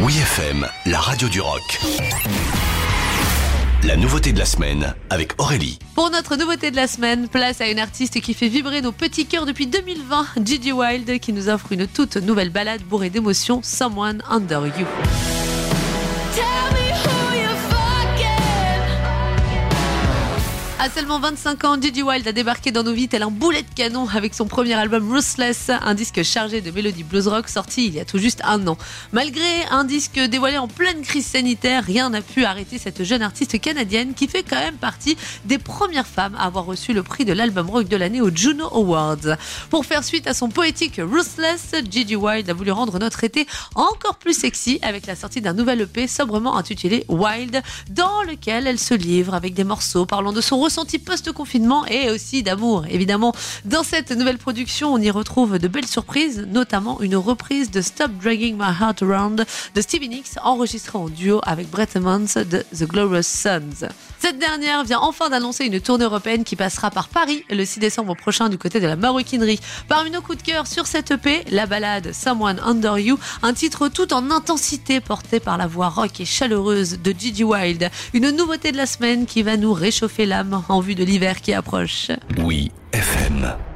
Oui FM, la radio du rock. La nouveauté de la semaine avec Aurélie. Pour notre nouveauté de la semaine, place à une artiste qui fait vibrer nos petits cœurs depuis 2020, Gigi Wild, qui nous offre une toute nouvelle balade bourrée d'émotions, Someone Under You. À seulement 25 ans, Gigi Wild a débarqué dans nos vies tel un boulet de canon avec son premier album Ruthless, un disque chargé de mélodies blues rock sorti il y a tout juste un an. Malgré un disque dévoilé en pleine crise sanitaire, rien n'a pu arrêter cette jeune artiste canadienne qui fait quand même partie des premières femmes à avoir reçu le prix de l'album rock de l'année au Juno Awards. Pour faire suite à son poétique Ruthless, Gigi Wild a voulu rendre notre été encore plus sexy avec la sortie d'un nouvel EP sobrement intitulé Wild, dans lequel elle se livre avec des morceaux parlant de son ressenti post-confinement et aussi d'amour. Évidemment, dans cette nouvelle production, on y retrouve de belles surprises, notamment une reprise de Stop Dragging My Heart Around de Stevie Nicks, enregistrée en duo avec Brett Emmons de The Glorious Sons. Cette dernière vient enfin d'annoncer une tournée européenne qui passera par Paris le 6 décembre prochain du côté de la maroquinerie. Parmi nos coups de cœur sur cette EP, la balade Someone Under You, un titre tout en intensité porté par la voix rock et chaleureuse de Gigi Wild. Une nouveauté de la semaine qui va nous réchauffer l'âme en vue de l'hiver qui approche. Oui FM.